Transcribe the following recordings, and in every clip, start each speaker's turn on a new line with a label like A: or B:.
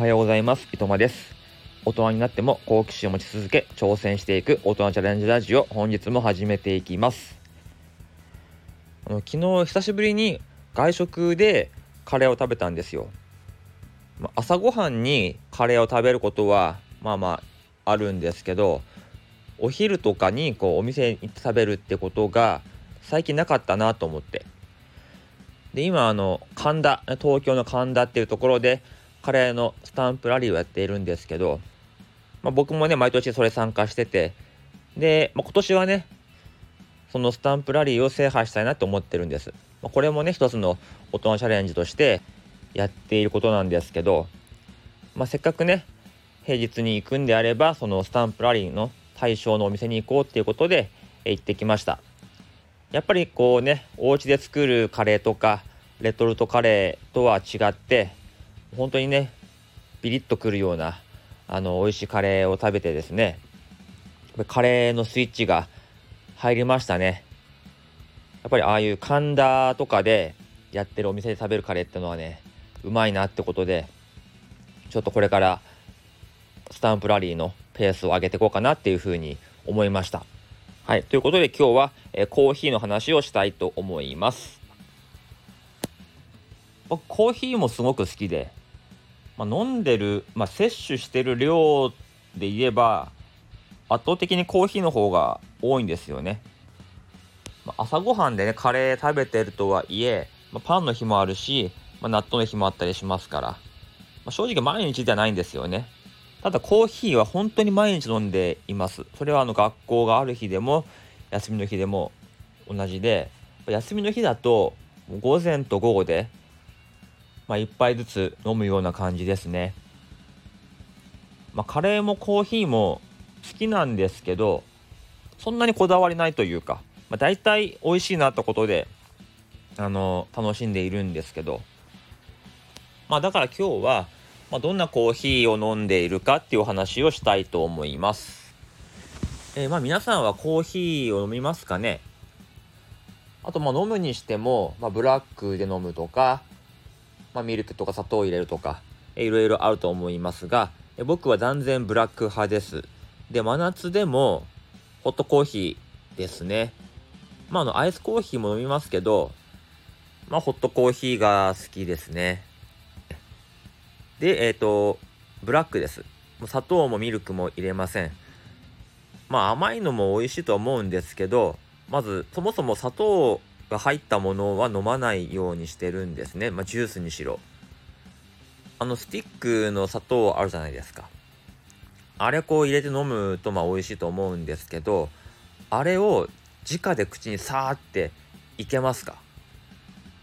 A: おはようございます。いとまです。大人になっても好奇心を持ち続け、挑戦していく大人チャレンジラジオ、本日も始めていきます。あの昨日久しぶりに外食でカレーを食べたんですよ。ま朝ごはんにカレーを食べることはまあまああるんですけど、お昼とかにこうお店に行って食べるってことが最近なかったなと思って。で今あの神田東京の神田っていうところでカレーのスタンプラリーをやっているんですけど、まあ、僕もね毎年それ参加しててで、まあ、今年はねそのスタンプラリーを制覇したいなと思ってるんです、まあ、これもね一つの大人チャレンジとしてやっていることなんですけど、まあ、せっかくね平日に行くんであればそのスタンプラリーの対象のお店に行こうっていうことで行ってきました。やっぱりこうねお家で作るカレーとかレトルトカレーとは違って本当にねビリッとくるようなあの美味しいカレーを食べてですねカレーのスイッチが入りましたね。やっぱりああいう神田とかでやってるお店で食べるカレーってのはねうまいなってことでちょっとこれからスタンプラリーのペースを上げていこうかなっていうふうに思いました。はいということで今日は、えーコーヒーの話をしたいと思います。僕コーヒーもすごく好きで、まあ、飲んでる、まあ、摂取してる量で言えば圧倒的にコーヒーの方が多いんですよね、まあ朝ごはんでねカレー食べてるとはいえ、まパンの日もあるし、ま納豆の日もあったりしますから、ま正直毎日じゃないんですよね。ただコーヒーは本当に毎日飲んでいます。それはあの学校がある日でも休みの日でも同じで休みの日だと午前と午後でまあ、1杯ずつ飲むような感じですね。まあ、カレーもコーヒーも好きなんですけどそんなにこだわりないというか、まあ、大体美味しいなってことであの楽しんでいるんですけど、まあ、だから今日は、まあ、どんなコーヒーを飲んでいるかっていうお話をしたいと思います。えーまあ皆さんはコーヒーを飲みますかね？あとまあ飲むにしても、まあ、ブラックで飲むとかまあ、ミルクとか砂糖を入れるとか、えいろいろあると思いますが、え僕は断然ブラック派です。で、真夏でもホットコーヒーですね。まあ、あの、アイスコーヒーも飲みますけど、まあ、ホットコーヒーが好きですね。で、えっ、と、ブラックです。砂糖もミルクも入れません。まあ、甘いのも美味しいと思うんですけど、まず、そもそも砂糖が入ったものは飲まないようにしてるんですね。まあ、ジュースにしろ。あの、スティックの砂糖あるじゃないですか。あれこう入れて飲むとまあ美味しいと思うんですけど、あれを直で口にさーっていけますか？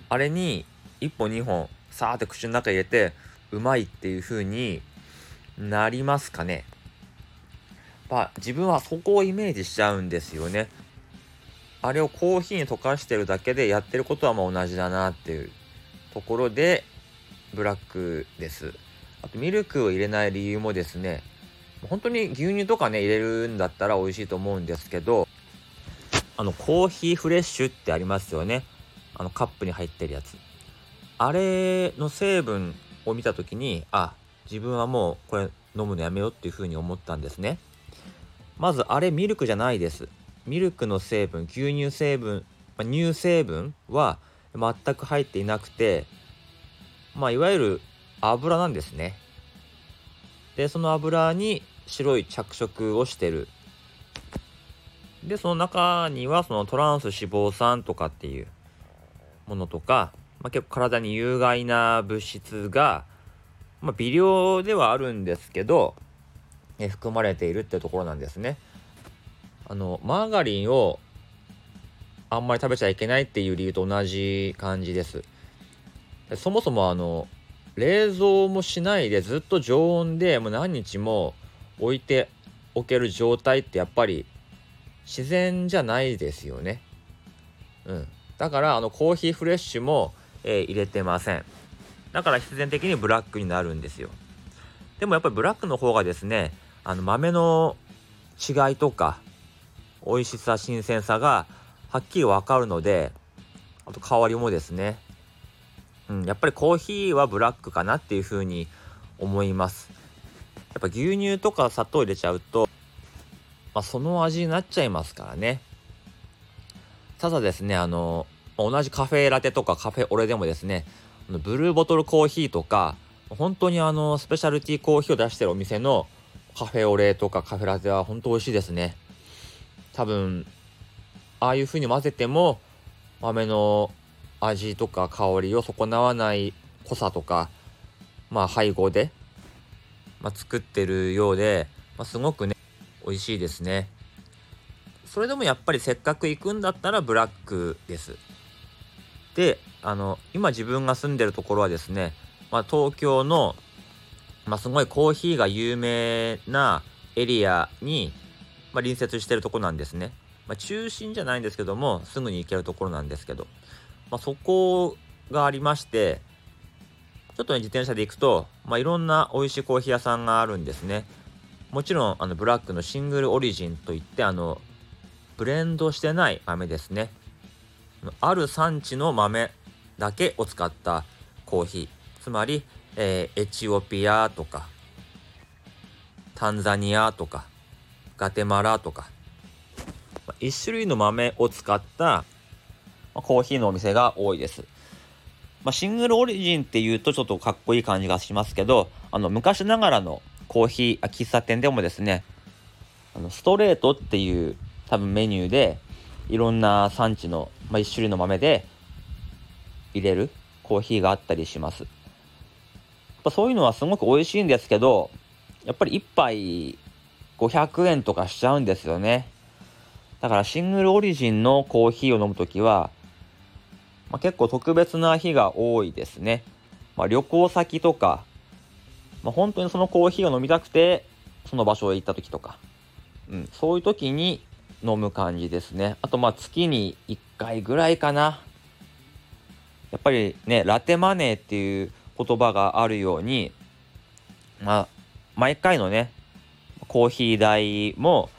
A: あれに1本2本さーって口の中入れてうまいっていう風になりますかねまあ自分はそこをイメージしちゃうんですよね。あれをコーヒーに溶かしてるだけでやってることはまあ同じだなっていうところでブラックです。あとミルクを入れない理由もですね、本当に牛乳とかね入れるんだったら美味しいと思うんですけど、あのコーヒーフレッシュってありますよね。あのカップに入ってるやつ。あれの成分を見た時に、あ、自分はもうこれ飲むのやめようっていうふうに思ったんですね。まずあれミルクじゃないです。ミルクの成分牛乳成分、まあ、乳成分は全く入っていなくてまあいわゆる油なんですねでその油に白い着色をしてるでその中にはそのトランス脂肪酸とかっていうものとか、まあ、結構体に有害な物質が、まあ、微量ではあるんですけどえ含まれているってところなんですね。あのマーガリンをあんまり食べちゃいけないっていう理由と同じ感じです。そもそもあの冷蔵もしないでずっと常温でもう何日も置いておける状態ってやっぱり自然じゃないですよね。うん。だからあのコーヒーフレッシュも、えー入れてません。だから必然的にブラックになるんですよ。でもやっぱりブラックの方がですねあの豆の違いとか美味しさ新鮮さがはっきり分かるのであと香りもですね、うん、やっぱりコーヒーはブラックかなっていうふうに思います。やっぱ牛乳とか砂糖入れちゃうと、まあ、その味になっちゃいますからね。ただですねあの同じカフェラテとかカフェオレでもですねブルーボトルコーヒーとか本当にあのスペシャルティーコーヒーを出してるお店のカフェオレとかカフェラテは本当美味しいですね。多分ああいう風に混ぜても豆の味とか香りを損なわない濃さとかまあ配合で、まあ、作ってるようで、まあ、すごくね美味しいですね。それでもやっぱりせっかく行くんだったらブラックです。であの今自分が住んでるところはですね、まあ、東京の、まあ、すごいコーヒーが有名なエリアに、まあ、隣接してるとこなんですね、まあ、中心じゃないんですけどもすぐに行けるところなんですけど、まあ、そこがありましてちょっとね自転車で行くと、まあ、いろんな美味しいコーヒー屋さんがあるんですね。もちろんあのブラックのシングルオリジンといってあのブレンドしてない豆ですね。ある産地の豆だけを使ったコーヒー。つまり、えー、エチオピアとかタンザニアとかガテマラとかま1種類の豆を使ったコーヒーのお店が多いです。まあ、シングルオリジンっていうとちょっとかっこいい感じがしますけどあの昔ながらのコーヒー喫茶店でもですねあのストレートっていう多分メニューでいろんな産地の、まあ、1種類の豆で入れるコーヒーがあったりします。やっぱそういうのはすごく美味しいんですけどやっぱり1杯500円とかしちゃうんですよね。だからシングルオリジンのコーヒーを飲むときは、まあ、結構特別な日が多いですね。まあ、旅行先とか、まあ、本当にそのコーヒーを飲みたくてその場所へ行った時とか、うん、そういう時に飲む感じですね。あとまあ月に1回ぐらいかな。やっぱりね、ラテマネーっていう言葉があるように、まあ、毎回のね、コーヒー代も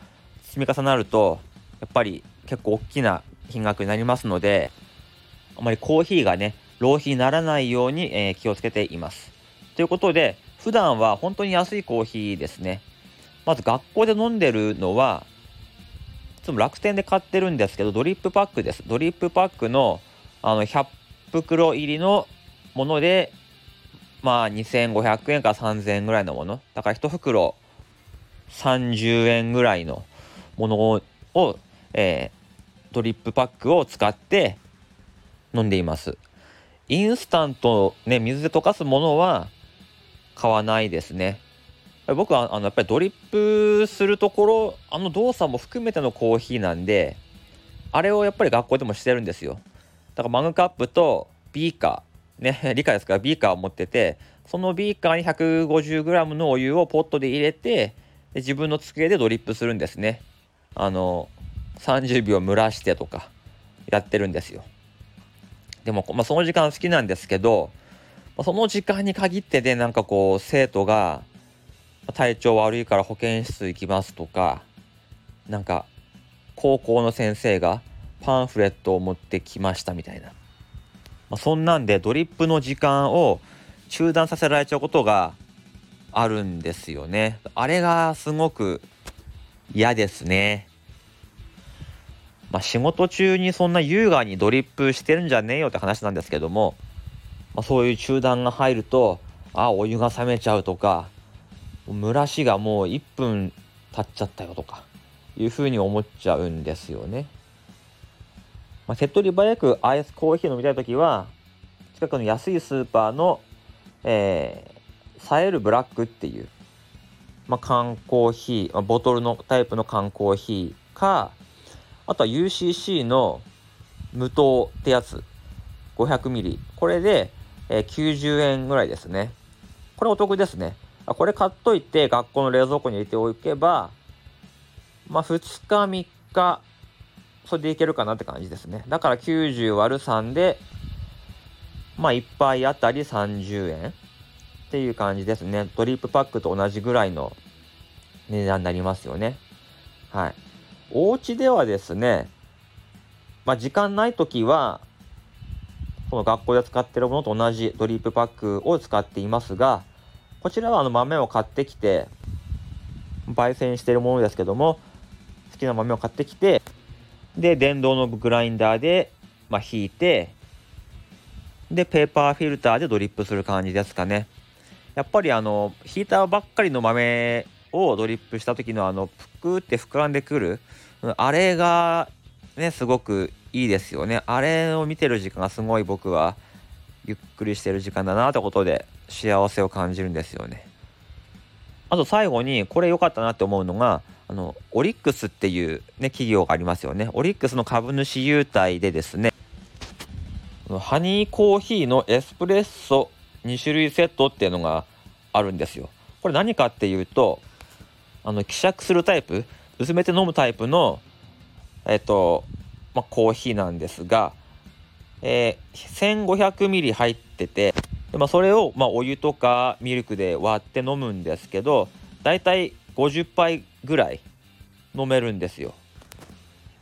A: 積み重なると、やっぱり結構大きな金額になりますので、あまりコーヒーがね、浪費にならないように、えー、気をつけています。ということで、普段は本当に安いコーヒーですね。まず学校で飲んでるのは、いつも楽天で買ってるんですけど、ドリップパックです。ドリップパックのあの100袋入りのもので、まあ2500円から3000円ぐらいのもの。だから1袋30円ぐらいのものを、えー、ドリップパックを使って飲んでいます。インスタントね、水で溶かすものは買わないですね。僕はあのやっぱりドリップするところあの動作も含めてのコーヒーなんであれをやっぱり学校でもしてるんですよだからマグカップとビーカーね 理解ですか？らビーカーを持っててそのビーカーに 150g のお湯をポットで入れてで自分の机でドリップするんですね。あの30秒蒸らしてとかやってるんですよ。でも、まあ、その時間好きなんですけどまあその時間に限ってでなんかこう生徒が体調悪いから保健室行きますとかなんか高校の先生がパンフレットを持ってきましたみたいな、まあ、そんなんでドリップの時間を中断させられちゃうことがあるんですよねあれがすごく嫌ですねまあ仕事中にそんな優雅にドリップしてるんじゃねえよって話なんですけども、まあ、そういう中断が入るとあお湯が冷めちゃうとか蒸らしがもう1分経っちゃったよとかいうふうに思っちゃうんですよね。まあ、手っ取り早くアイスコーヒー飲みたい時は近くの安いスーパーの、えー、サエルブラックっていう、まあ、缶コーヒーボトルのタイプの缶コーヒーかあとは UCC の無糖ってやつ。500ml これで、えー、90円ぐらいですね。これお得ですね。これ買っといて学校の冷蔵庫に入れておけば、まあ2日3日、それでいけるかなって感じですね。だから90割る3で、まあ1杯あたり30円。っていう感じですね。ドリップパックと同じぐらいの値段になりますよね。はい。お家ではですね、まあ時間ない時は、この学校で使ってるものと同じドリップパックを使っていますが、こちらはあの豆を買ってきて、焙煎してるものですけども、好きな豆を買ってきて、で、電動のグラインダーで、まあ、引いて、で、ペーパーフィルターでドリップする感じですかね。やっぱりあの、引いたばっかりの豆をドリップした時のあの、ぷくって膨らんでくる、あれがね、すごくいいですよね。あれを見てる時間がすごい僕はゆっくりしてる時間だなってことで幸せを感じるんですよね。あと最後にこれ良かったなって思うのが、あの、オリックスっていうね、企業がありますよね。オリックスの株主優待でですね、ハニーコーヒーのエスプレッソ2種類セットっていうのがあるんですよ。これ何かっていうと、あの、希釈するタイプ、薄めて飲むタイプの、えっと、まあ、コーヒーなんですが、えー、1500ミリ入ってて、でまあ、それを、まあ、お湯とかミルクで割って飲むんですけど、だいたい50杯ぐらい飲めるんですよ。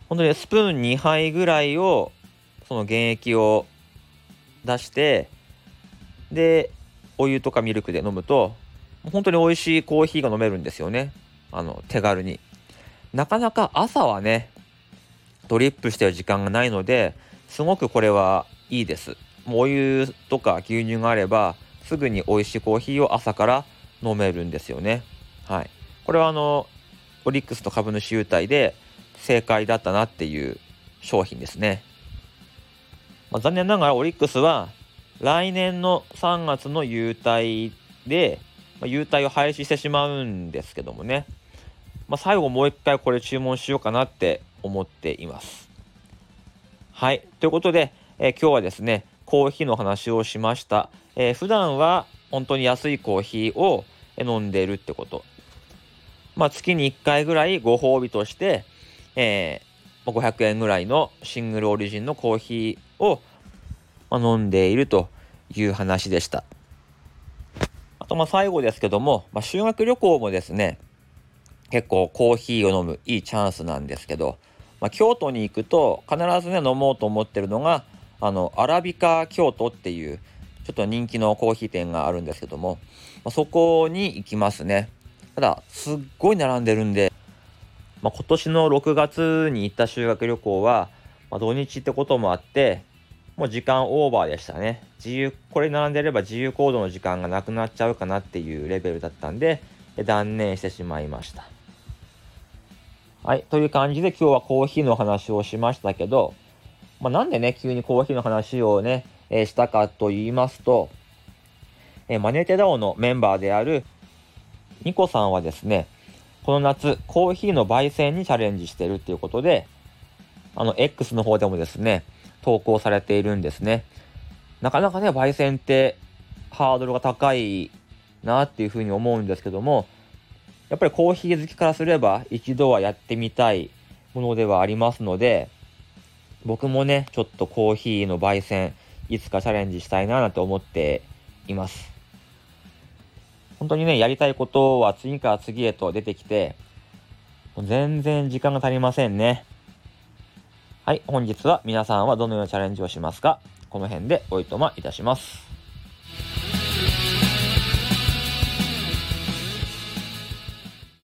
A: 本当にスプーン2杯ぐらいを、その原液を出してでお湯とかミルクで飲むと本当に美味しいコーヒーが飲めるんですよね。あの手軽に。なかなか朝はねドリップしてる時間がないのですごくこれはいいです。もうお湯とか牛乳があればすぐに美味しいコーヒーを朝から飲めるんですよね。はい。これはあのオリックスと株主優待で正解だったなっていう商品ですね。まあ、残念ながらオリックスは来年の3月の優待で、まあ、優待を廃止してしまうんですけどもね、まあ、最後もう一回これ注文しようかなって思っています。はい。ということで、えー、今日はですね、コーヒーの話をしました。えー、普段は本当に安いコーヒーを飲んでいるってこと。まあ、月に1回ぐらいご褒美として、えー、500円ぐらいのシングルオリジンのコーヒーを飲んでいるという話でした。あとまあ最後ですけども、まあ、修学旅行もですね結構コーヒーを飲むいいチャンスなんですけど、まあ、京都に行くと必ずね飲もうと思ってるのがあのアラビカ京都っていうちょっと人気のコーヒー店があるんですけども、まあ、そこに行きますねただすっごい並んでるんで、まあ、今年の6月に行った修学旅行はまあ、土日ってこともあって、もう時間オーバーでしたね。自由、これ並んでれば自由行動の時間がなくなっちゃうかなっていうレベルだったんで、断念してしまいました。はい。という感じで今日はコーヒーの話をしましたけど、まあ、なんでね、急にコーヒーの話をね、えー、したかと言いますと、えー、マネテダオのメンバーであるニコさんはですね、この夏、コーヒーの焙煎にチャレンジしてるっていうことで、あの、X の方でもですね、投稿されているんですね。なかなかね、焙煎ってハードルが高いなっていうふうに思うんですけども、やっぱりコーヒー好きからすれば一度はやってみたいものではありますので、僕もね、ちょっとコーヒーの焙煎、いつかチャレンジしたいななんて思っています。本当にね、やりたいことは次から次へと出てきて、全然時間が足りませんね。はい、本日は皆さんはどのようなチャレンジをしますか？この辺でおいとまいたします。